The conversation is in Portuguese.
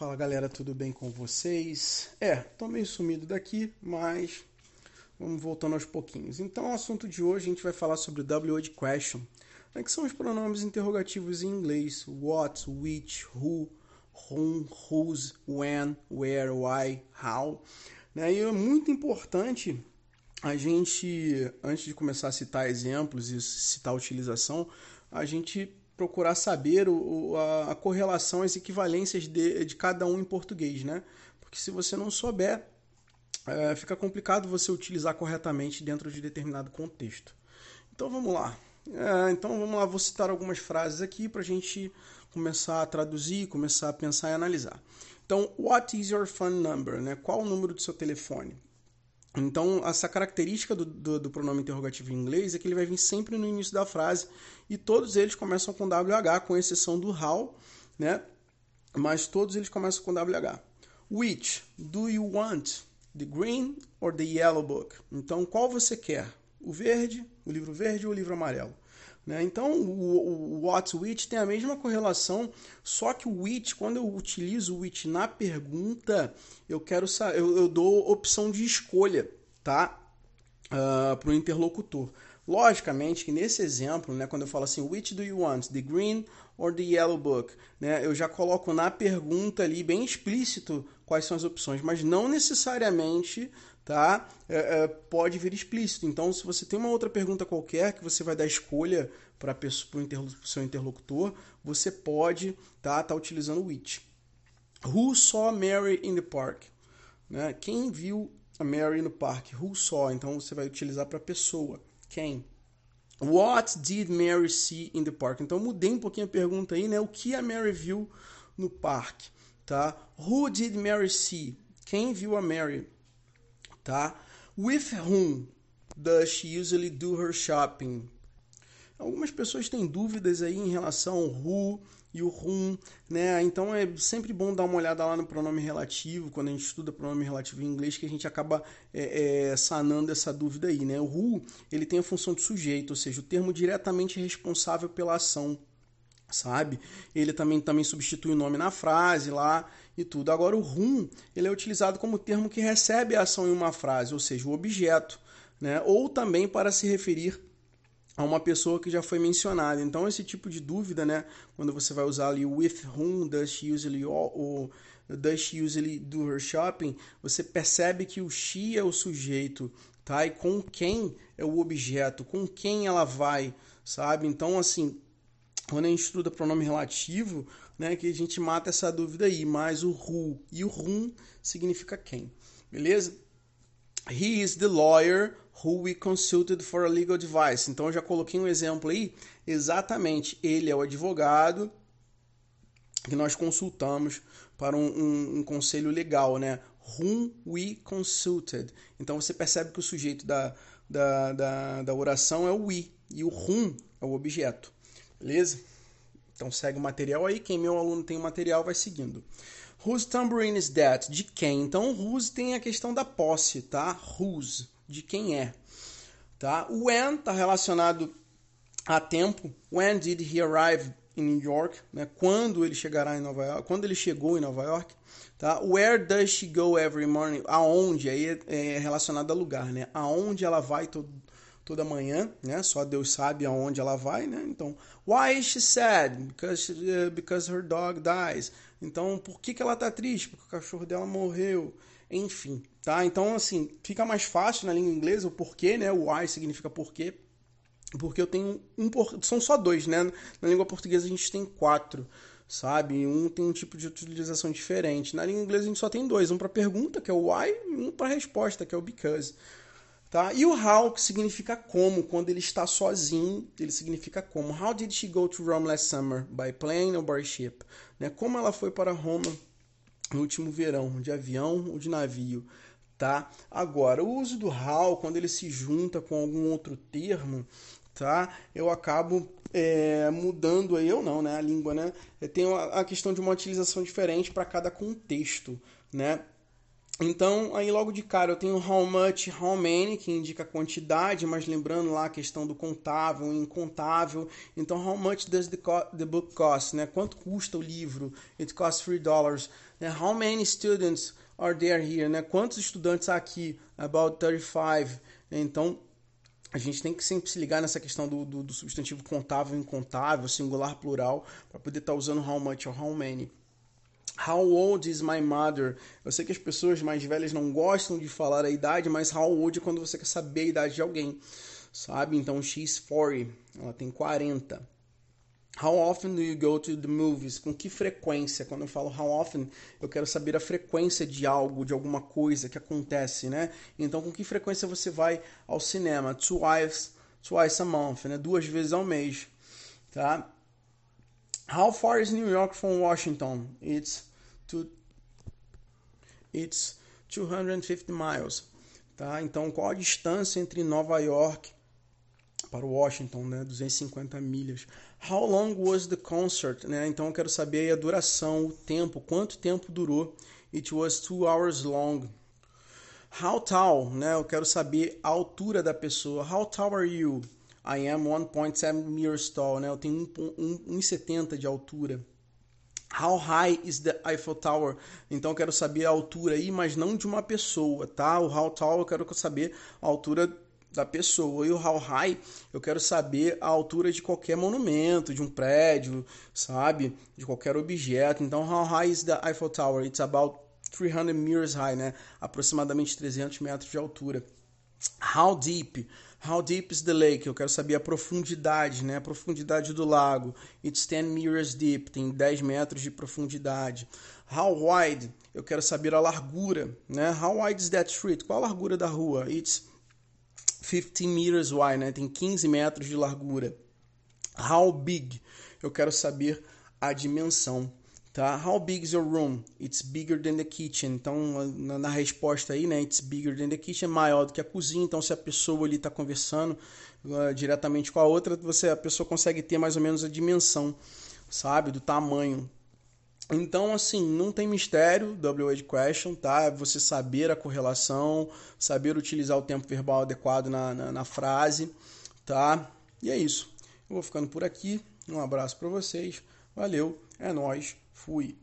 Fala galera, tudo bem com vocês? É, tô meio sumido daqui, mas vamos voltando aos pouquinhos. Então, o assunto de hoje a gente vai falar sobre o W-word question, né, que são os pronomes interrogativos em inglês: what, which, who, whom, whose, when, where, why, how. Né? E é muito importante a gente, antes de começar a citar exemplos e citar utilização, a gente procurar saber o, a, a, correlação, as equivalências de, de cada um em português, né? Porque se você não souber, é, fica complicado você utilizar corretamente dentro de determinado contexto. Então vamos lá. É, então vamos lá, vou citar algumas frases aqui para a gente começar a traduzir, começar a pensar e analisar. Então, what is your phone number? Né? Qual o número do seu telefone? Então, essa característica do, do, do, pronome interrogativo em inglês é que ele vai vir sempre no início da frase e todos eles começam com WH, com exceção do how, né? Mas todos eles começam com WH. Which do you want? The green or the yellow book? Então, qual você quer? O verde, o livro verde ou o livro amarelo? Né? Então, o, o which tem a mesma correlação, só que o which, quando eu utilizo o which na pergunta, eu quero eu, eu dou opção de escolha, tá? Uh, ah, para o interlocutor. Logicamente que nesse exemplo, né, quando eu falo assim, which do you want, the green or the yellow book, né, eu já coloco na pergunta ali bem explícito quais são as opções, mas não necessariamente tá? É, é, pode vir explícito. Então, se você tem uma outra pergunta qualquer que você vai dar escolha para o seu interlocutor, você pode tá, tá utilizando o which. Who saw Mary in the park? Né? Quem viu a Mary no parque? Who saw? Então, você vai utilizar para pessoa. Quem? What did Mary see in the park? Então, mudei um pouquinho a pergunta aí, né? O que a Mary viu no parque? Tá? Who did Mary see? Quem viu a Mary? tá? With whom does she usually do her shopping? Algumas pessoas têm dúvidas aí em relação ao who e o whom, né? Então é sempre bom dar uma olhada lá no pronome relativo, quando a gente estuda pronome relativo em inglês, que a gente acaba é, é, sanando essa dúvida aí, né? O who, ele tem a função de sujeito, ou seja, o termo diretamente responsável pela ação, sabe? Ele também, também substitui o nome na frase lá e tudo. Agora, o whom, ele é utilizado como termo que recebe a ação em uma frase, ou seja, o objeto, né? ou também para se referir a uma pessoa que já foi mencionada. Então, esse tipo de dúvida, né? quando você vai usar ali with whom does she usually, ou does she usually do her shopping, você percebe que o she é o sujeito, tá? E com quem é o objeto, com quem ela vai, sabe? Então, assim, quando a gente estuda pronome relativo, né, que a gente mata essa dúvida aí, mas o who e o whom significa quem, beleza? He is the lawyer who we consulted for a legal advice. Então eu já coloquei um exemplo aí, exatamente, ele é o advogado que nós consultamos para um, um, um conselho legal, né? Whom we consulted. Então você percebe que o sujeito da, da, da, da oração é o we e o whom é o objeto. Beleza? Então segue o material aí. Quem meu aluno tem o material vai seguindo. Whose tambourine is that? De quem? Então, whose tem a questão da posse, tá? Whose, de quem é. Tá? When está relacionado a tempo. When did he arrive in New York? Né? Quando ele chegará em Nova York? Quando ele chegou em Nova York? Tá? Where does she go every morning? Aonde? Aí é, é relacionado a lugar, né? Aonde ela vai todo, toda manhã, né? Só Deus sabe aonde ela vai, né? Então, why is she sad? Because uh, because her dog dies. Então, por que que ela tá triste? Porque o cachorro dela morreu. Enfim, tá? Então, assim, fica mais fácil na língua inglesa o porquê, né? O why significa porquê. Porque eu tenho um por... são só dois, né? Na língua portuguesa a gente tem quatro, sabe? Um tem um tipo de utilização diferente. Na língua inglesa a gente só tem dois, um para pergunta, que é o why, e um para resposta, que é o because. Tá? E o how, que significa como, quando ele está sozinho, ele significa como. How did she go to Rome last summer? By plane or by ship? Né? Como ela foi para Roma no último verão? De avião ou de navio? Tá? Agora, o uso do how, quando ele se junta com algum outro termo, tá? eu acabo é, mudando aí, eu não, né? a língua, né? Tem a questão de uma utilização diferente para cada contexto. Né? Então, aí logo de cara eu tenho how much, how many, que indica a quantidade, mas lembrando lá a questão do contável, incontável. Então, how much does the, the book cost? Né? Quanto custa o livro? It costs three dollars. Né? How many students are there here? Né? Quantos estudantes há aqui? About 35. Então, a gente tem que sempre se ligar nessa questão do, do, do substantivo contável, incontável, singular, plural, para poder estar tá usando how much ou how many. How old is my mother? Eu sei que as pessoas mais velhas não gostam de falar a idade, mas how old é quando você quer saber a idade de alguém, sabe? Então, she's 40, ela tem 40. How often do you go to the movies? Com que frequência? Quando eu falo how often, eu quero saber a frequência de algo, de alguma coisa que acontece, né? Então, com que frequência você vai ao cinema? Twice, twice a month, né? Duas vezes ao mês, tá? How far is New York from Washington? It's to it's 250 miles, tá? Então, qual a distância entre Nova York para Washington, né? 250 milhas. How long was the concert, né? Então, eu quero saber a duração, o tempo, quanto tempo durou. It was two hours long. How tall, né? Eu quero saber a altura da pessoa. How tall are you? I am 1.7 meters tall, né? Eu tenho 1,70 de altura. How high is the Eiffel Tower? Então eu quero saber a altura aí, mas não de uma pessoa, tá? O how tall eu quero saber a altura da pessoa. E o how high eu quero saber a altura de qualquer monumento, de um prédio, sabe? De qualquer objeto. Então how high is the Eiffel Tower? It's about 300 meters high, né? Aproximadamente 300 metros de altura. How deep? How deep is the lake? Eu quero saber a profundidade, né? A profundidade do lago. It's 10 meters deep, tem 10 metros de profundidade. How wide? Eu quero saber a largura, né? How wide is that street? Qual a largura da rua? It's 15 meters wide, né? Tem 15 metros de largura. How big? Eu quero saber a dimensão. Tá? How big is your room? It's bigger than the kitchen. Então, na, na, resposta aí, né? It's bigger than the kitchen, é maior do que a cozinha. Então, se a pessoa ali está conversando uh, diretamente com a outra, você a pessoa consegue ter mais ou menos a dimensão, sabe, do tamanho. Então, assim, não tem mistério, WH question, tá? É você saber a correlação, saber utilizar o tempo verbal adequado na, na, na frase, tá? E é isso. Eu vou ficando por aqui. Um abraço para vocês. Valeu, é nós. Fui.